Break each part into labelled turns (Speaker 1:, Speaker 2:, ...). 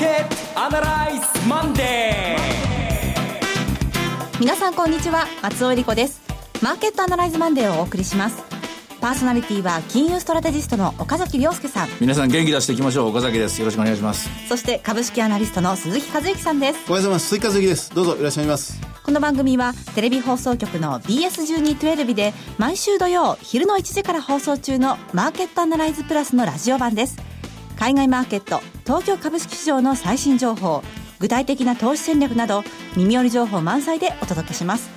Speaker 1: ケットアナライズマンデ
Speaker 2: ー。皆さんこんにちは。松尾理子です。マーケットアナライズマンデーをお送りします。パーソナリティは金融ストラテジストの岡崎亮介さん。
Speaker 3: 皆さん元気出していきましょう。岡崎です。よろしくお願いします。
Speaker 2: そして株式アナリストの鈴木和之さんです。
Speaker 4: おはようございます。鈴木和之です。どうぞいらっしゃいます。
Speaker 2: この番組はテレビ放送局の BS1212 で毎週土曜昼の1時から放送中のマーケットアナライズプラスのラジオ版です海外マーケット東京株式市場の最新情報具体的な投資戦略など耳寄り情報満載でお届けします。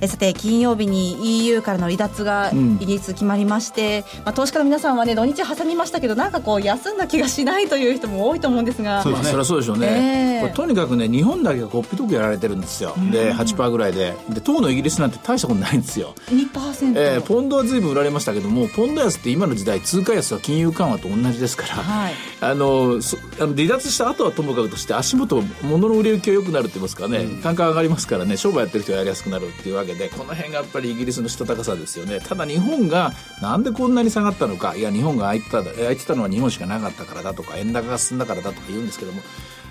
Speaker 2: えさて金曜日に EU からの離脱がイギリス決まりまして、うん、まあ、投資家の皆さんはね土日挟みましたけどなんかこう休んだ気がしないという人も多いと思うんですが。
Speaker 3: そうですね、そりゃそうでしょうね、え。ー、とにかくね日本だけがこっぴどくやられてるんですよ、うん、で8%ぐらいで。で当のイギリスなんて大したことないんですよ。
Speaker 2: 2%、
Speaker 3: えー、ポンドは随分売られましたけどもポンド安って今の時代通貨安は金融緩和と同じですから、はい、あのあの離脱した後はともかくとして足元物の売れ行きが良くなるって言いますかね、うん、単価上がりますからね商売やってる人はやりやすくなるっていうわけでこの辺がっぱりイギリスのしたたかさですよね。ただ日本がなんでこんなに下がったのか。いや日本が空いてた空いてたのは日本しかなかったからだとか円高が進んだからだとか言うんですけども。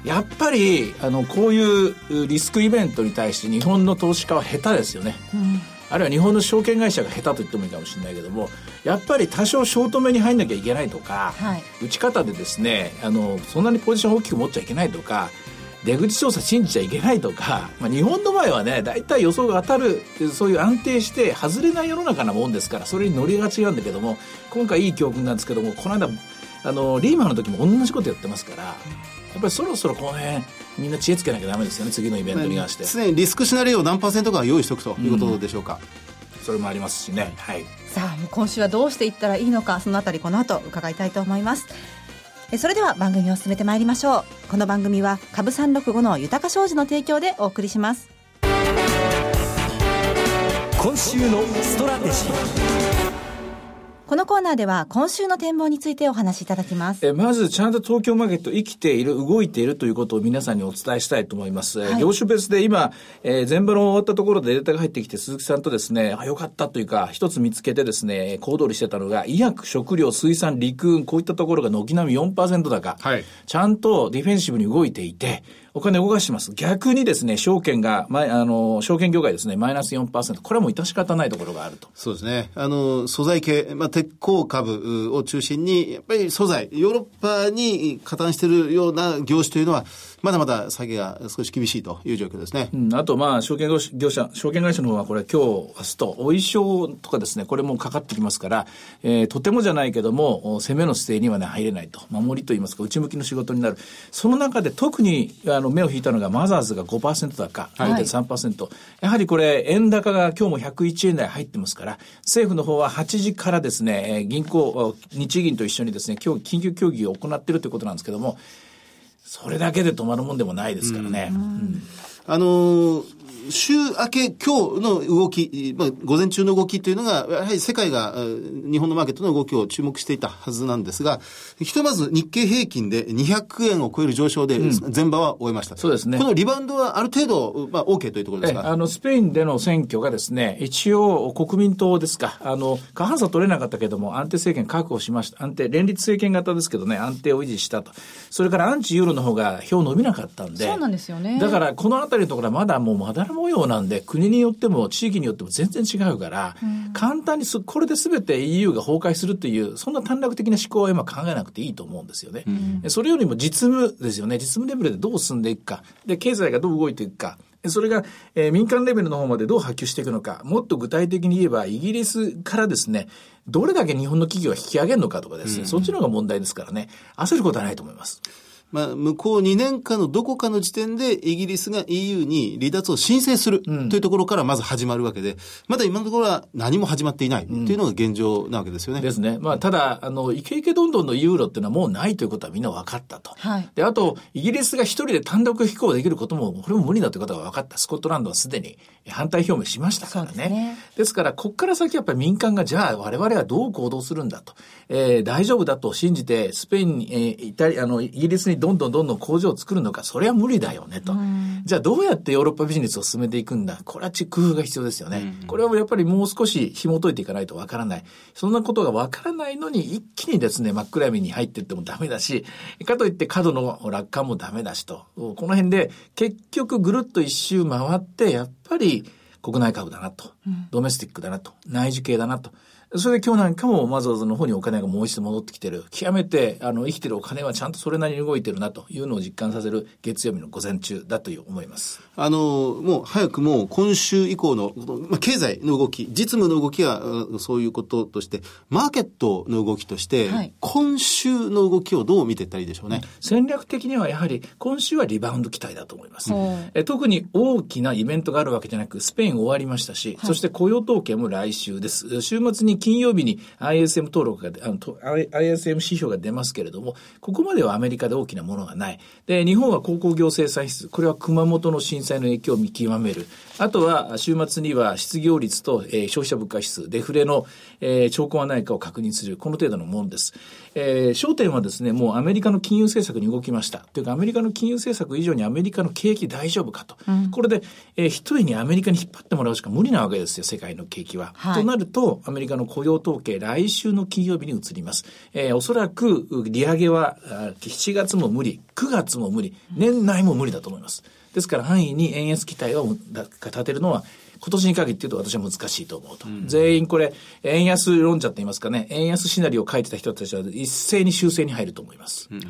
Speaker 3: やっぱりあのこういうリスクイベントに対して日本の投資家は下手ですよね、うん、あるいは日本の証券会社が下手と言ってもいいかもしれないけどもやっぱり多少ショート目に入んなきゃいけないとか、はい、打ち方でですねあのそんなにポジション大きく持っちゃいけないとか出口調査信じちゃいけないとか、まあ、日本の場合はね大体予想が当たるそういう安定して外れない世の中なもんですからそれに乗りがちなんだけども今回いい教訓なんですけどもこの間あのリーマンの時も同じことやってますからやっぱりそろそろこの辺みんな知恵つけなきゃダメですよね次のイベントに関して。
Speaker 4: 常にリスクシナリオを何パーセントか用意しておくということでしょうか、
Speaker 3: うん、それもありますしね。はい。
Speaker 2: さあ今週はどうしていったらいいのかそのあたりこの後伺いたいと思いますそれでは番組を進めてまいりましょう。この番組は株三六五の豊か商事の提供でお送りします。
Speaker 1: 今週のストラテジー。
Speaker 2: このコーナーでは今週の展望についてお話しいただきます。
Speaker 3: えまず、ちゃんと東京マーケット生きている、動いているということを皆さんにお伝えしたいと思います。はい、業種別で今、えー、全部の終わったところでデータが入ってきて、鈴木さんとですね、あ、よかったというか、一つ見つけてですね、行動りしてたのが、医薬、食料、水産、陸運、こういったところが軒並み4%高。はい。ちゃんとディフェンシブに動いていて、お金を動かします。逆にですね、証券が、ま、あの、証券業界ですね、マイナス4%。これはもう致し方ないところがあると。
Speaker 4: そうですね。あの、素材系、まあ、鉄鋼株を中心に、やっぱり素材、ヨーロッパに加担しているような業種というのは、まだまだ下げが少し厳しいという状況ですね。
Speaker 3: うん、あと、まあ、証券業者、証券会社の方はこれ今日、明日と、お衣装とかですね、これもかかってきますから、えー、とてもじゃないけども、攻めの姿勢にはね、入れないと。守りといいますか、内向きの仕事になる。その中で特に、あの、目を引いたのが、マザーズが5%高、0.3%、はい、やはりこれ、円高が今日も101円台入ってますから、政府の方は8時からですね、銀行、日銀と一緒にですね、今日緊急協議を行っているということなんですけども、それだけで止まるもんでもないですからね。うんうん、
Speaker 4: あのー週明け今日の動き、まあ、午前中の動きというのが、やはり世界が日本のマーケットの動きを注目していたはずなんですが、ひとまず日経平均で200円を超える上昇で、前場は終えました、うん、
Speaker 3: そうですね。
Speaker 4: このリバウンドはある程度、まあ、OK というところですか？
Speaker 3: あの、スペインでの選挙がですね、一応国民党ですか、あの、過半数取れなかったけども、安定政権確保しました。安定、連立政権型ですけどね、安定を維持したと。それからアンチユーロの方が票伸びなかったんで。
Speaker 2: そうなんですよね。
Speaker 3: だから、このあたりのところはまだもうまだら模様なんで、国によっても地域によっても全然違うから、うん、簡単にこれで全て EU が崩壊するという、そんな短絡的な思考は今考えなくていいと思うんですよね。うん、それよりも実務ですよね。実務レベルでどう進んでいくか。で、経済がどう動いていくか。それが、えー、民間レベルの方までどう波及していくのか。もっと具体的に言えば、イギリスからですね、どれだけ日本の企業が引き上げるのかとかですね、うん、そっちの方が問題ですからね、焦ることはないと思います。
Speaker 4: まあ、向こう2年間のどこかの時点でイギリスが EU に離脱を申請するというところからまず始まるわけで、まだ今のところは何も始まっていないというのが現状なわけですよね。
Speaker 3: ですね。まあ、ただ、あの、イケイケどんどんのユーロっていうのはもうないということはみんな分かったと。はい、で、あと、イギリスが一人で単独飛行できることも、これも無理だということが分かった。スコットランドはすでに反対表明しましたからね。ですねですから、ここから先やっぱり民間が、じゃあ我々はどう行動するんだと。えー、大丈夫だと信じて、スペインに、えー、イタリア、あの、イギリスにどんどんどんどん工場を作るのか、それは無理だよねと。じゃあどうやってヨーロッパビジネスを進めていくんだこれは工夫が必要ですよね。これはやっぱりもう少し紐解いていかないとわからない。そんなことがわからないのに一気にですね、真っ暗闇に入っていってもダメだし、かといって角の楽観もダメだしと。この辺で結局ぐるっと一周回って、やっぱり国内株だなと、ドメスティックだなと、内需系だなと。それで今日なんかもマザーズの方にお金がもう一度戻ってきてる。極めて、あの、生きてるお金はちゃんとそれなりに動いてるなというのを実感させる月曜日の午前中だという思います。
Speaker 4: あの、もう早くもう今週以降の、まあ、経済の動き、実務の動きはそういうこととして、マーケットの動きとして、はい、今週の動きをどう見ていったらいいでしょうね？
Speaker 3: 戦略的にはやはり今週はリバウンド期待だと思います。え特に大きなイベントがあるわけじゃなく、スペイン終わりましたし、はい、そして雇用統計も来週です。週末に金曜日に ISM 登録が、あの、ISM 指標が出ますけれども、ここまではアメリカで大きなものがない。で、日本は鉱工業生産室、これは熊本の震災の影響を見極める。あとは、週末には失業率と、えー、消費者物価指数、デフレの、えー、兆候はないかを確認する、この程度のものです。えー、焦点はですね、もうアメリカの金融政策に動きました。というか、アメリカの金融政策以上にアメリカの景気大丈夫かと。うん、これで、えー、一人にアメリカに引っ張ってもらうしか無理なわけですよ、世界の景気は。はい、となると、アメリカの雇用統計、来週の金曜日に移ります。えー、おそらく、利上げは、7月も無理、9月も無理、年内も無理だと思います。ですから、範囲に円安期待を立てるのは、今年に限って言うと私は難しいと思うと。うん、全員これ、円安論者って言いますかね、円安シナリオを書いてた人たちは一斉に修正に入ると思います。うん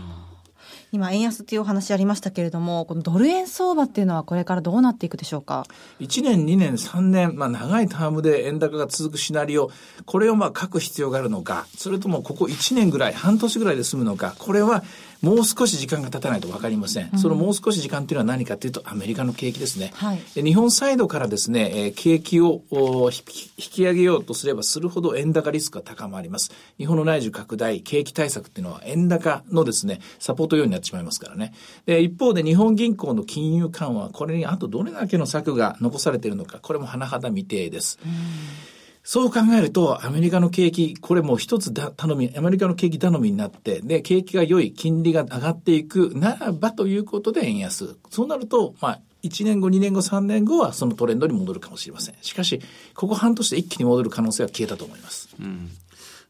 Speaker 2: 今、円安というお話ありましたけれども、このドル円相場っていうのはこれからどうなっていくでしょうか
Speaker 3: ？1年、2年、3年、まあ長いタームで円高が続くシナリオ、これをまあ書く必要があるのか、それともここ1年ぐらい、半年ぐらいで済むのか、これはもう少し時間が経たないと分かりません。うん、そのもう少し時間っていうのは何かというと、アメリカの景気ですね。はい、日本サイドからですね、えー、景気を引き上げようとすればするほど円高リスクが高まります。日本の内需拡大、景気対策っていうのは円高のですね、サポート用になってしまいますからね。で、一方で日本銀行の金融緩和、これにあとどれだけの策が残されているのか、これも甚だ未定です。うんそう考えると、アメリカの景気、これもう一つだ頼み、アメリカの景気頼みになって、で、景気が良い、金利が上がっていくならばということで円安。そうなると、まあ、1年後、2年後、3年後はそのトレンドに戻るかもしれません。しかし、ここ半年で一気に戻る可能性は消えたと思います。うん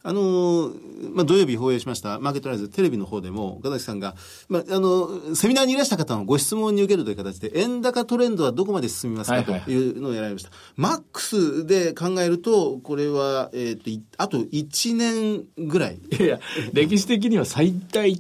Speaker 4: あの、まあ、土曜日放映しましたマーケットライズテレビの方でも、岡崎さんが、まあ、あの、セミナーにいらした方のご質問に受けるという形で、円高トレンドはどこまで進みますかというのをやられました。マックスで考えると、これは、えっ、ー、と、あと1年ぐらい。
Speaker 3: いやいや、歴史的には最大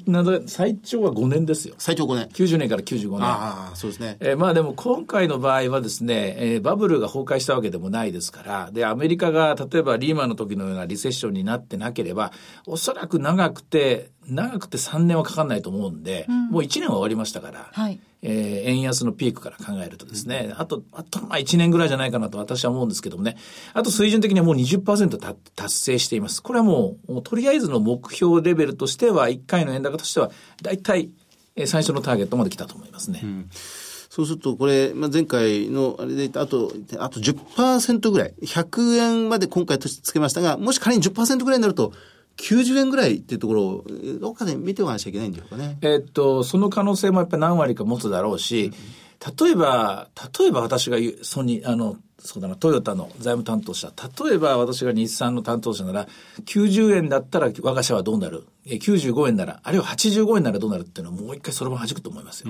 Speaker 3: 最長は5年ですよ。
Speaker 4: 最長5年。
Speaker 3: 90年から95年。
Speaker 4: ああ、そうですね。
Speaker 3: えー、まあでも今回の場合はですね、えー、バブルが崩壊したわけでもないですから、で、アメリカが例えばリーマンの時のようなリセッションになってなければ、おそらく長くて、長くて3年はかかんないと思うんで、うん、もう1年は終わりましたから、はい、えー、円安のピークから考えるとですね、あと、あと、まあ1年ぐらいじゃないかなと私は思うんですけどもね、あと水準的にはもう20%た達成しています。これはもう、もうとりあえずの目標レベルとしては、1回の円高としては、大体、最初のターゲットまで来たと思いますね。うん
Speaker 4: そうすると、これ、まあ、前回のあれであと、あと10%ぐらい、100円まで今回つけましたが、もし仮に10%ぐらいになると、90円ぐらいっていうところを、どっかで見ておかなきゃいけないんでしょうかね。
Speaker 3: えっと、その可能性もやっぱり何割か持つだろうし、例えば、例えば私がソニー、あの、そうだな、トヨタの財務担当者、例えば私が日産の担当者なら、90円だったら我が社はどうなる ?95 円なら、あるいは85円ならどうなるっていうのはもう一回そのまま弾くと思いますよ。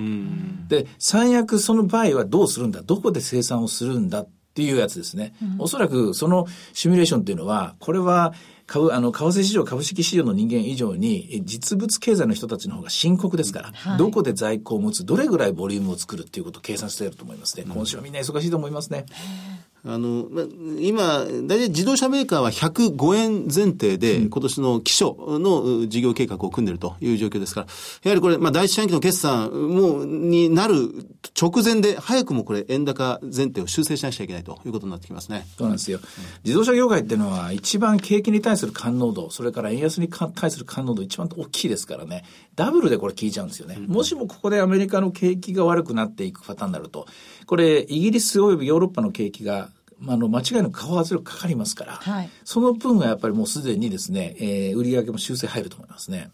Speaker 3: で、最悪その場合はどうするんだ？どこで生産をするんだ？っていうやつですね。うん、おそらくそのシミュレーションっていうのは、これは、株、あの、為替市場、株式市場の人間以上に、実物経済の人たちの方が深刻ですから、はい、どこで在庫を持つ、どれぐらいボリュームを作るっていうことを計算していると思いますね。今週はみんな忙しいと思いますね。
Speaker 4: あの、ま、今、大体自動車メーカーは105円前提で、今年の基礎の事業計画を組んでいるという状況ですから、やはりこれ、まあ、第一四半期の決算も、になる直前で、早くもこれ、円高前提を修正しなくちゃいけないということになってきますね。
Speaker 3: そうなんですよ。自動車業界っていうのは、一番景気に対する感濃度、それから円安に対する感濃度一番大きいですからね、ダブルでこれ効いちゃうんですよね。もしもここでアメリカの景気が悪くなっていくパターンになると、これ、イギリス及びヨーロッパの景気があの間違いなく顔圧力かかりますから、はい、その分はやっぱりもうすでにですね、えー、売上も修正入ると思いますね。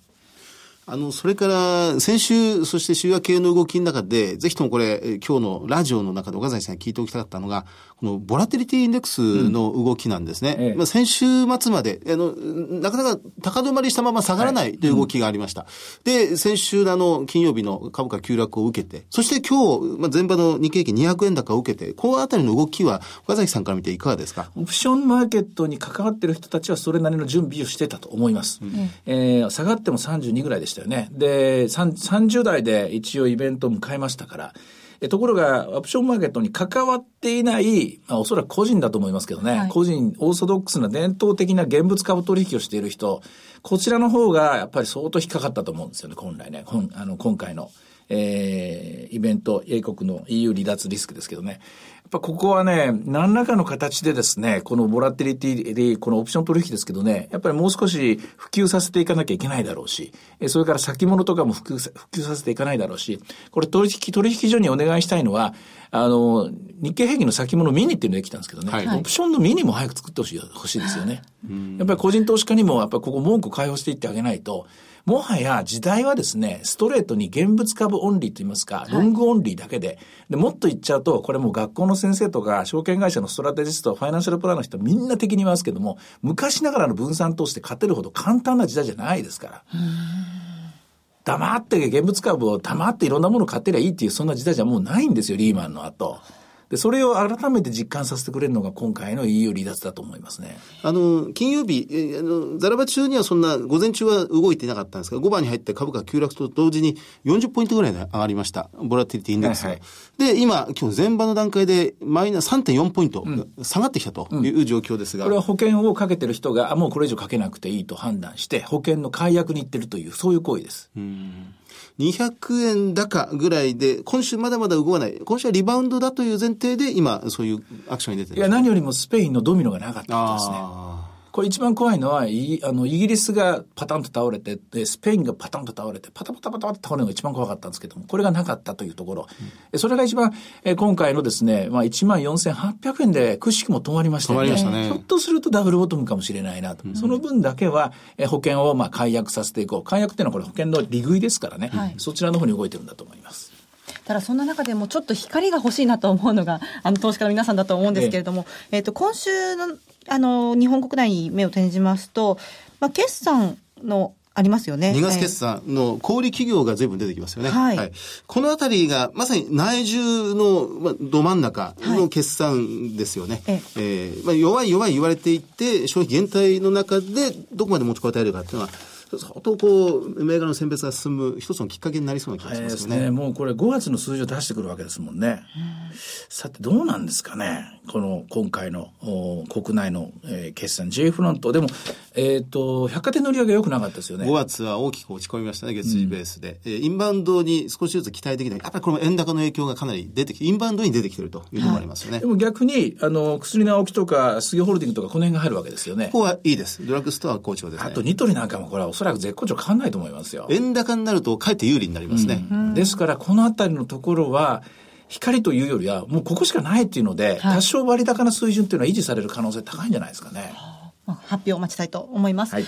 Speaker 4: あの、それから、先週、そして週明けの動きの中で、ぜひともこれ、今日のラジオの中で岡崎さんに聞いておきたかったのが、このボラテリティインデックスの動きなんですね。うんええ、まあ、先週末まで、あの、なかなか高止まりしたまま下がらないという動きがありました。はいうん、で、先週あの、金曜日の株価急落を受けて、そして今日、まあ、前場の日経平均200円高を受けて、このあたりの動きは、岡崎さんから見ていかがですか？
Speaker 3: オプションマーケットに関わっている人たちはそれなりの準備をしてたと思います。うん、えー、下がっても32ぐらいでしたよね。で、30代で一応イベントを迎えましたから、えところが、オプションマーケットに関わっていない、まあ、おそらく個人だと思いますけどね、はい、個人、オーソドックスな伝統的な現物株取引をしている人、こちらの方がやっぱり相当引っかかったと思うんですよね、本来ね、あの今回の。えー、イベント、英国の EU 離脱リスクですけどね。やっぱここはね、何らかの形でですね、このボラテリティで、このオプション取引ですけどね、やっぱりもう少し普及させていかなきゃいけないだろうし、それから先物とかも普及普及させていかないだろうし、これ取引、取引所にお願いしたいのは、あの、日経平均の先物ミニっていうのができたんですけどね、はい、オプションのミニも早く作ってほしい、欲しいですよね。やっぱり個人投資家にも、やっぱりここ文句開放していってあげないと、もはや時代はですね、ストレートに現物株オンリーと言いますか、ロングオンリーだけで、で、もっと言っちゃうと、これもう学校の先生とか、証券会社のストラテジスト、ファイナンシャルプランの人みんな敵に言いますけども、昔ながらの分散投資で勝てるほど簡単な時代じゃないですから。黙って現物株を黙っていろんなものを買ってりゃいいっていうそんな時代じゃもうないんですよ、リーマンの後。で、それを改めて実感させてくれるのが今回の EU 離脱だと思いますね。
Speaker 4: あの、金曜日、えあの、ザラバ中にはそんな、午前中は動いていなかったんですが、5番に入って株価急落と同時に40ポイントぐらいで上がりました。ボラティリティインデックスが。はいはい、で、今、今日前場の段階でマイナス3.4ポイント、下がってきたという状況ですが、
Speaker 3: うん、これは保険をかけてる人が、あ、もうこれ以上かけなくていいと判断して、保険の解約に行ってるという、そういう行為です。うん
Speaker 4: 200円高ぐらいで、今週まだまだ動かない。今週はリバウンドだという前提で、今、そういうアクションに出てる
Speaker 3: いや、何よりもスペインのドミノがなかったんですね。これ一番怖いのは、イあのイギリスがパタンと倒れて、で、スペインがパタンと倒れて、パタパタパタって倒れるのが一番怖かったんですけども、これがなかったというところ。うん、それが一番、え今回のですね、まあ1万4800円でくしくも止まりましたよね。ねひょっとするとダブルボトムかもしれないなと。うん、その分だけは、え保険をまあ解約させていこう。解約っていうのはこれ保険の利食いですからね、はい、そちらの方に動いてるんだと思います。
Speaker 2: ただそんな中でもちょっと光が欲しいなと思うのが、あの投資家の皆さんだと思うんですけれども、えっ、ー、と、今週の、あの、日本国内に目を転じますと、まあ、決算のありますよね。
Speaker 4: 2月決算の小売企業が随分出てきますよね。はい。はい、このあたりが、まさに内需の、まあ、ど真ん中の決算ですよね。はい、ええー、まあ、弱い弱い言われていて、消費減退の中でどこまで持ちこたえるかっていうのは、相当こう、銘柄の選別が進む一つのきっかけになりそうな気がしますね。
Speaker 3: ねもうこれ5月の数字を出してくるわけですもんね。さてどうなんですかね。この今回の国内の、えー、決算 J フロント。でも、えっ、ー、と、百貨店の売り上げ良くなかったですよね。
Speaker 4: 5月は大きく落ち込みましたね、月次ベースで。うん、インバウンドに少しずつ期待できない。やっぱりこの円高の影響がかなり出てきて、インバウンドに出てきてるというのもありますよね。はい、
Speaker 3: でも逆に、あの、薬の青木とか、杉ホールディングとか、この辺が入るわけですよね。
Speaker 4: ここはいいです。ドラッグストア好調ですね。
Speaker 3: あとニトリなんかもこれはおそらく絶好調変わんないと思いますよ。
Speaker 4: 円高になると、かえって有利になりますね。
Speaker 3: うん、ですから、このあたりのところは、光というよりは、もうここしかないっていうので、はい、多少割高な水準っていうのは維持される可能性高いんじゃないですかね。
Speaker 2: 発表を待ちたいと思います。はい、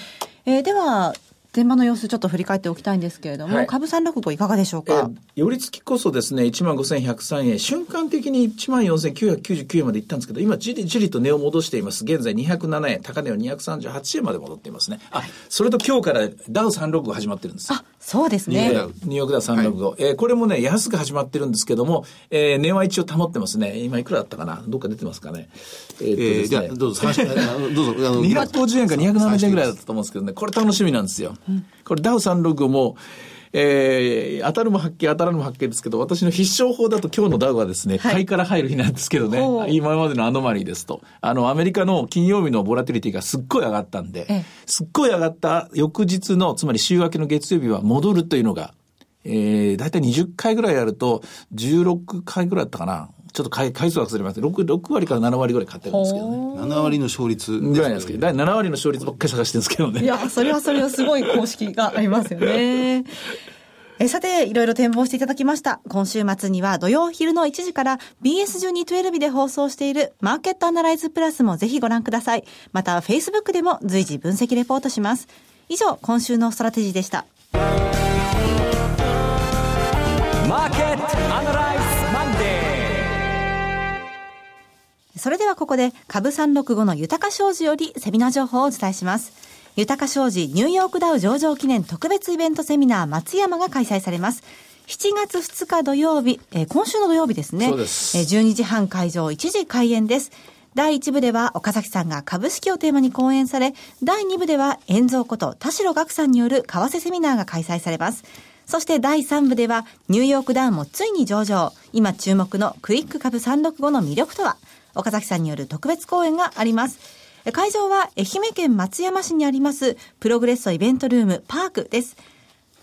Speaker 2: えー、では、前場の様子ちょっと振り返っておきたいんですけれども、はい、株三六五いかがでしょうか、
Speaker 3: 寄り付きこそですね、1万5103円、瞬間的に1万4999円までいったんですけど、今じりじりと値を戻しています。現在207円、高値は238円まで戻っていますね。あ、それと今日からダウ365始まってるんです。
Speaker 2: あ、そうですね。
Speaker 3: ニューヨークダウ365。はい、えー、これもね、安く始まってるんですけども、えー、値は一応保ってますね。今いくらだったかな？どっか出てますかね？
Speaker 4: えー、っとですね。えー、どうぞ、どうぞ。
Speaker 3: 250円か270円ぐらいだったと思うんですけどね、これ楽しみなんですよ。うんこれダウ365も、えー、当たるも発見、当たらぬも発見ですけど、私の必勝法だと今日のダウはですね、はい、買いから入る日なんですけどね、今までのアノマリーですと。あの、アメリカの金曜日のボラティリティがすっごい上がったんで、すっごい上がった翌日の、つまり週明けの月曜日は戻るというのが、えー、だいたい20回ぐらいやると、16回ぐらいだったかな。ちょっと回回数は忘れません。6, 6割から7割ぐらい買ってるんですけどね。7
Speaker 4: 割の勝率
Speaker 3: ぐらいなんですけど、7割の勝率ばっかり探してるんですけどね。
Speaker 2: いや、それはそれはすごい公式がありますよね。えさて、いろいろ展望していただきました。今週末には土曜昼の1時から BS1212 で放送しているマーケットアナライズプラスもぜひご覧ください。また、Facebook でも随時分析レポートします。以上、今週のストラテジーでした。それではここで株365の豊か商事よりセミナー情報をお伝えします。豊か商事ニューヨークダウ上場記念特別イベントセミナー松山が開催されます。7月2日土曜日、えー、今週の土曜日ですね。
Speaker 3: そうです。えー、
Speaker 2: 12時半会場、1時開演です。第1部では岡崎さんが株式をテーマに講演され、第2部では遠蔵こと田代岳さんによる為替セミナーが開催されます。そして第3部ではニューヨークダウンもついに上場。今注目のクイック株365の魅力とは？岡崎さんによる特別講演があります。会場は愛媛県松山市にありますプログレッソイベントルームパークです。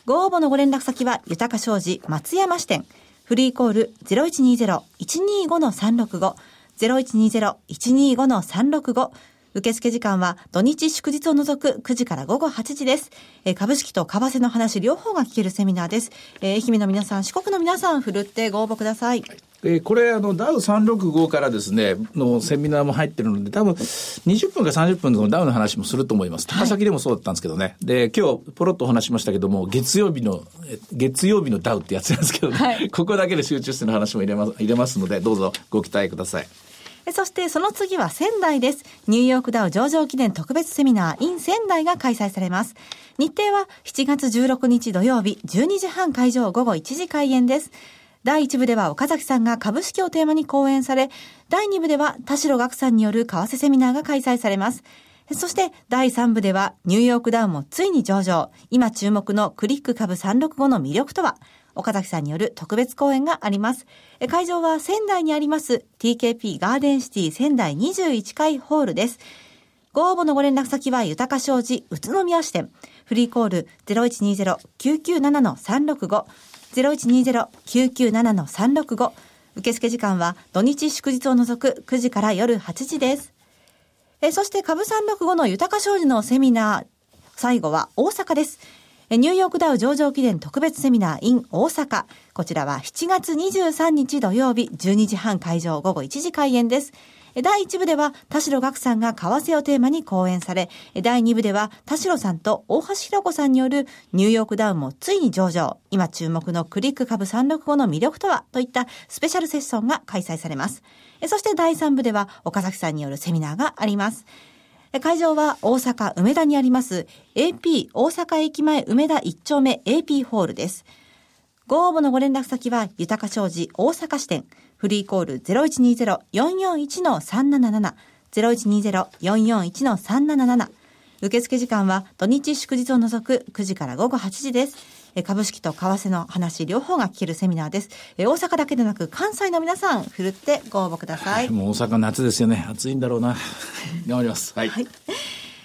Speaker 2: ご応募のご連絡先は豊か商事松山支店。フリーコール0120-125-365。0120-125-365受付時間は土日祝日を除く9時から午後8時です。え、株式と為替の話両方が聞けるセミナーです。え、愛媛の皆さん、四国の皆さん、ふるってご応募ください。
Speaker 3: えー、これ、あの、ダウ365からですね、のセミナーも入ってるので、多分、20分か30分のダウの話もすると思います。高崎でもそうだったんですけどね。はい、で、今日、ポロッとお話しましたけども、月曜日の、月曜日のダウってやつなんですけどね、はい、ここだけで集中しての話も入れます、入れますので、どうぞご期待ください。
Speaker 2: そしてその次は仙台です。ニューヨークダウ上場記念特別セミナー in 仙台が開催されます。日程は7月16日土曜日12時半会場午後1時開演です。第1部では岡崎さんが株式をテーマに講演され、第2部では田代岳さんによる為替セミナーが開催されます。そして第3部ではニューヨークダウンもついに上場。今注目のクリック株365の魅力とは？岡崎さんによる特別講演があります。会場は仙台にあります TKP ガーデンシティ仙台21階ホールです。ご応募のご連絡先は豊か商事宇都宮支店。フリーコール0120-997-365。0120-997-365。受付時間は土日祝日を除く9時から夜8時です。えそして株365の豊か商事のセミナー、最後は大阪です。ニューヨークダウ上場記念特別セミナー in 大阪。こちらは7月23日土曜日12時半会場午後1時開演です。第1部では田代岳さんが為替をテーマに講演され、第2部では田代さんと大橋弘子さんによるニューヨークダウンもついに上場。今注目のクリック株365の魅力とはといったスペシャルセッションが開催されます。そして第3部では岡崎さんによるセミナーがあります。会場は大阪梅田にあります AP 大阪駅前梅田1丁目 AP ホールです。ご応募のご連絡先は豊か商事大阪支店フリーコール0120-441-377 0120-441-377受付時間は土日祝日を除く9時から午後8時です。株式と為替の話両方が聞けるセミナーです。大阪だけでなく関西の皆さん、ふるってご応募ください。
Speaker 3: もう大阪夏ですよね。暑いんだろうな。頑張ります。はい。はい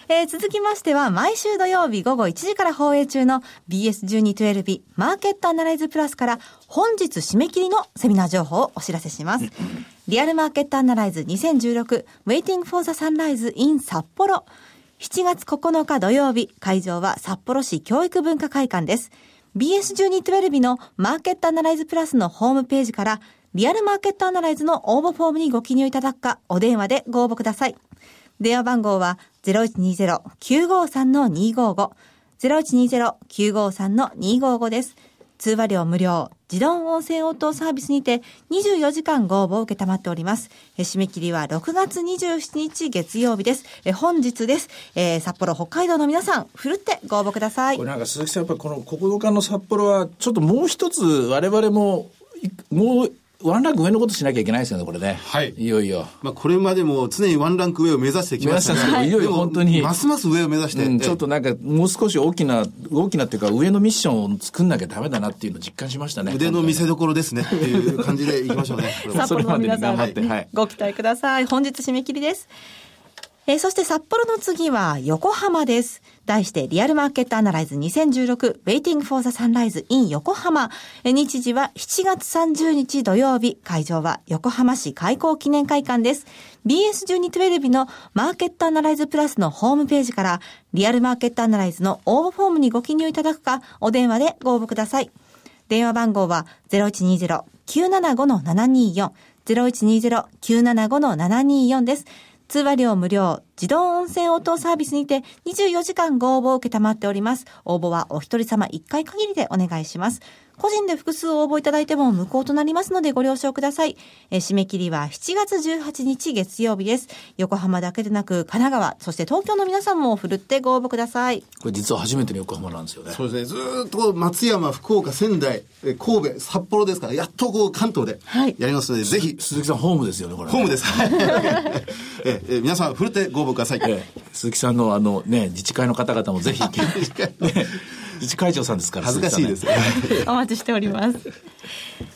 Speaker 2: えー、続きましては、毎週土曜日午後1時から放映中の BS1212 マーケットアナライズプラスから本日締め切りのセミナー情報をお知らせします。リアルマーケットアナライズ2016 Waiting for the Sunrise in 札幌。7月9日土曜日、会場は札幌市教育文化会館です。BS1212 のマーケットアナライズプラスのホームページから、リアルマーケットアナライズの応募フォームにご記入いただくか、お電話でご応募ください。電話番号は0120-953-255、0120-953-255です。通話料無料、自動音声応答サービスにて24時間ご応募を受けたまっております。え締め切りは6月27日月曜日です。え本日です。えー、札幌、北海道の皆さん、ふるってご応募ください。
Speaker 3: これなんか鈴木さん、やっぱりこの9日の札幌は、ちょっともう一つ我々も、もうワンランク上のことしなきゃいけないですよね、これね。
Speaker 4: はい。
Speaker 3: いよいよ。
Speaker 4: まあ、これまでも常にワンランク上を目指してきました
Speaker 3: ね。はい、いよいよ本当に。
Speaker 4: ますます上を目指して、う
Speaker 3: ん、ちょっとなんか、もう少し大きな、大きなっていうか、上のミッションを作んなきゃダメだなっていうのを実感しましたね。
Speaker 4: 腕の見せ所ですね、っていう感じでいきましょうね。
Speaker 2: 札幌の皆さん、はい、ご期待ください。本日締め切りです。えー、そして札幌の次は横浜です。題してリアルマーケットアナライズ2016 Waiting for the Sunrise in 横浜。日時は7月30日土曜日。会場は横浜市開港記念会館です。BS1212 のマーケットアナライズプラスのホームページからリアルマーケットアナライズの応募フォームにご記入いただくかお電話でご応募ください。電話番号は0120-975-724 0120-975-724です。通話料無料、自動音声応答サービスにて24時間ご応募を受けたまっております。応募はお一人様1回限りでお願いします。個人で複数応募いただいても無効となりますのでご了承ください。え締め切りは7月18日月曜日です。横浜だけでなく神奈川、そして東京の皆さんもふるってご応募ください。
Speaker 3: これ実は初めての横浜なんですよね。
Speaker 4: そうですね。ずっと松山、福岡、仙台、神戸、札幌ですから、やっとこう関東でやりますので、はい、ぜひ。
Speaker 3: 鈴木さんホームですよね、これ、
Speaker 4: ホームです。ええ皆さん、ふるってご応募ください。え
Speaker 3: え、鈴木さんのあのね、自治会の方々もぜひ、ね自治会長さんですから
Speaker 4: 恥ずかしいです、ね、
Speaker 2: お待ちしております。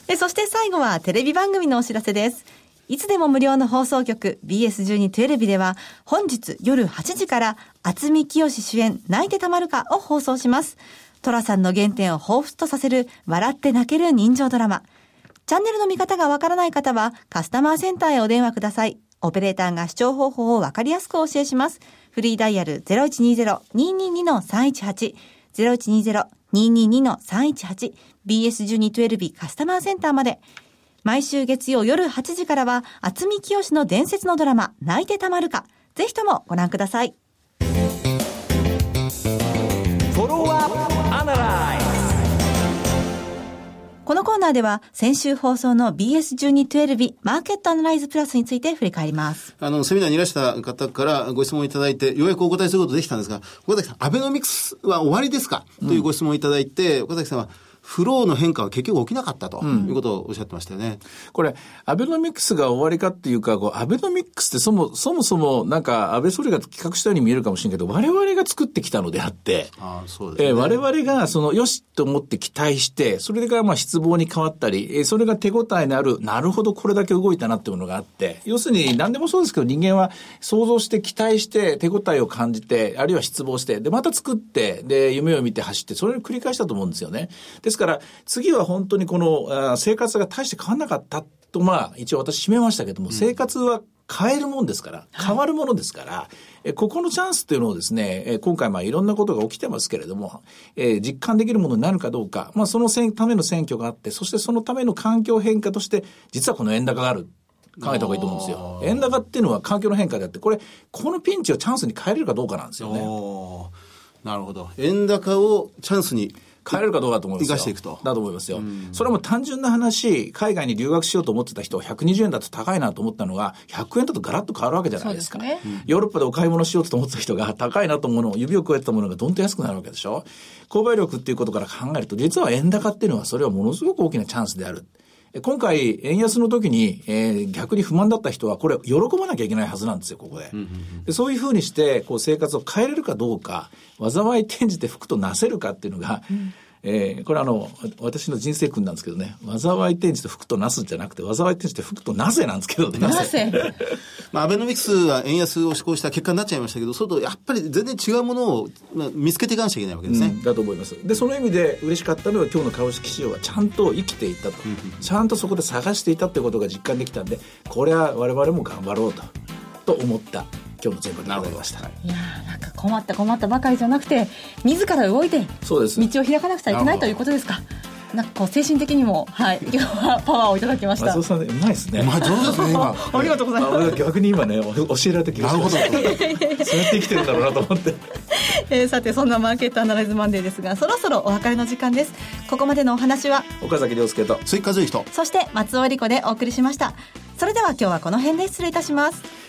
Speaker 2: でそして最後はテレビ番組のお知らせです。いつでも無料の放送局 BS12 テレビでは本日夜8時から渥美清主演泣いてたまるかを放送します。寅さんの原点を彷彿とさせる笑って泣ける人情ドラマ。チャンネルの見方がわからない方はカスタマーセンターへお電話ください。オペレーターが視聴方法をわかりやすくお教えします。フリーダイヤル0120-222-318 0120-222-318 BS1212 カスタマーセンターまで。毎週月曜夜8時からは、厚み清の伝説のドラマ、泣いてたまるか。ぜひともご覧ください。ーナーでは先週放送の BS1212 マーケットアナライズプラスについて振り返ります。
Speaker 4: あの、セミナーにいらした方からご質問いただいて、ようやくお答えすることできたんですが、岡崎さん、アベノミクスは終わりですか？というご質問いただいて、岡崎さんは、フローの変化は結局起きなかったということをおっしゃってましたよね。
Speaker 3: これ、アベノミクスが終わりかっていうか、こうアベノミクスってそもそもそもなんか安倍総理が企画したように見えるかもしれないけど、我々が作ってきたのであって、あそうですね、えー、我々がそのよしと思って期待して、それがまあ失望に変わったり、えー、それが手応えのある、なるほどこれだけ動いたなっていうものがあって、要するに何でもそうですけど人間は想像して期待して手応えを感じて、あるいは失望して、で、また作って、で、夢を見て走って、それを繰り返したと思うんですよね。ですから、次はは本当にこの生活が大して変わんなかったと、まあ、一応私締めましたけども、生活は変えるもんですから、変わるものですから、えここのチャンスっていうのをですね、え今回まあいろんなことが起きてますけれども、えー、実感できるものになるかどうか、まあそのための選挙があって、そしてそのための環境変化として、実はこの円高がある。考えた方がいいと思うんですよ。円高っていうのは環境の変化であって、これ、このピンチをチャンスに変えれるかどうかなんですよね。
Speaker 4: なるほど。円高をチャンスに
Speaker 3: 変えるかどうかと思いますよ。
Speaker 4: 生かしていくと。
Speaker 3: だと思いますよ。それも単純な話、海外に留学しようと思ってた人、120円だと高いなと思ったのが、100円だとガラッと変わるわけじゃないですか。すね、ヨーロッパでお買い物しようと思ってた人が、高いなと思うのを、指を加えてたものがどんと安くなるわけでしょ。購買力っていうことから考えると、実は円高っていうのは、それはものすごく大きなチャンスである。今回、円安の時に、えー、逆に不満だった人は、これ、喜ばなきゃいけないはずなんですよ、ここで。でそういうふうにして、こう、生活を変えれるかどうか、災い転じて服となせるかっていうのが、うんえー、これあの、私の人生訓なんですけどね、災い転じて福となすじゃなくて、災い転じて福となぜなんですけどね。
Speaker 2: なぜ？
Speaker 4: まあ、アベノミクスは円安を施行した結果になっちゃいましたけど、そうとやっぱり全然違うものを、まあ、見つけていかなきゃいけないわけですね、うん、
Speaker 3: だと思います。で、その意味で嬉しかったのは今日の株式市場はちゃんと生きていたと。ちゃんとそこで探していたってことが実感できたんで、これは我々も頑張ろうと、と思った今日の全部でございましたい
Speaker 2: やなんか困った困ったばかりじゃなくて自ら動いて
Speaker 3: そうです
Speaker 2: 道を開かなくちゃいけないということですかなんかこう精神的にも、はい、今日はパワーをいただきました。
Speaker 3: 松尾さん、うまいですね。
Speaker 4: まあ、上手ですね、今。
Speaker 2: ありがとうございます。
Speaker 3: 逆に今ね、教えられた気がします。なるほど。そうやって生きてるんだろうなと思って。
Speaker 2: えー、さて、そんなマーケットアナライズマンデーですが、そろそろお別れの時間です。ここまでのお話は、
Speaker 3: 岡崎亮介と、
Speaker 4: 追加随人、
Speaker 2: そして松尾理子でお送りしました。それでは今日はこの辺で失礼いたします。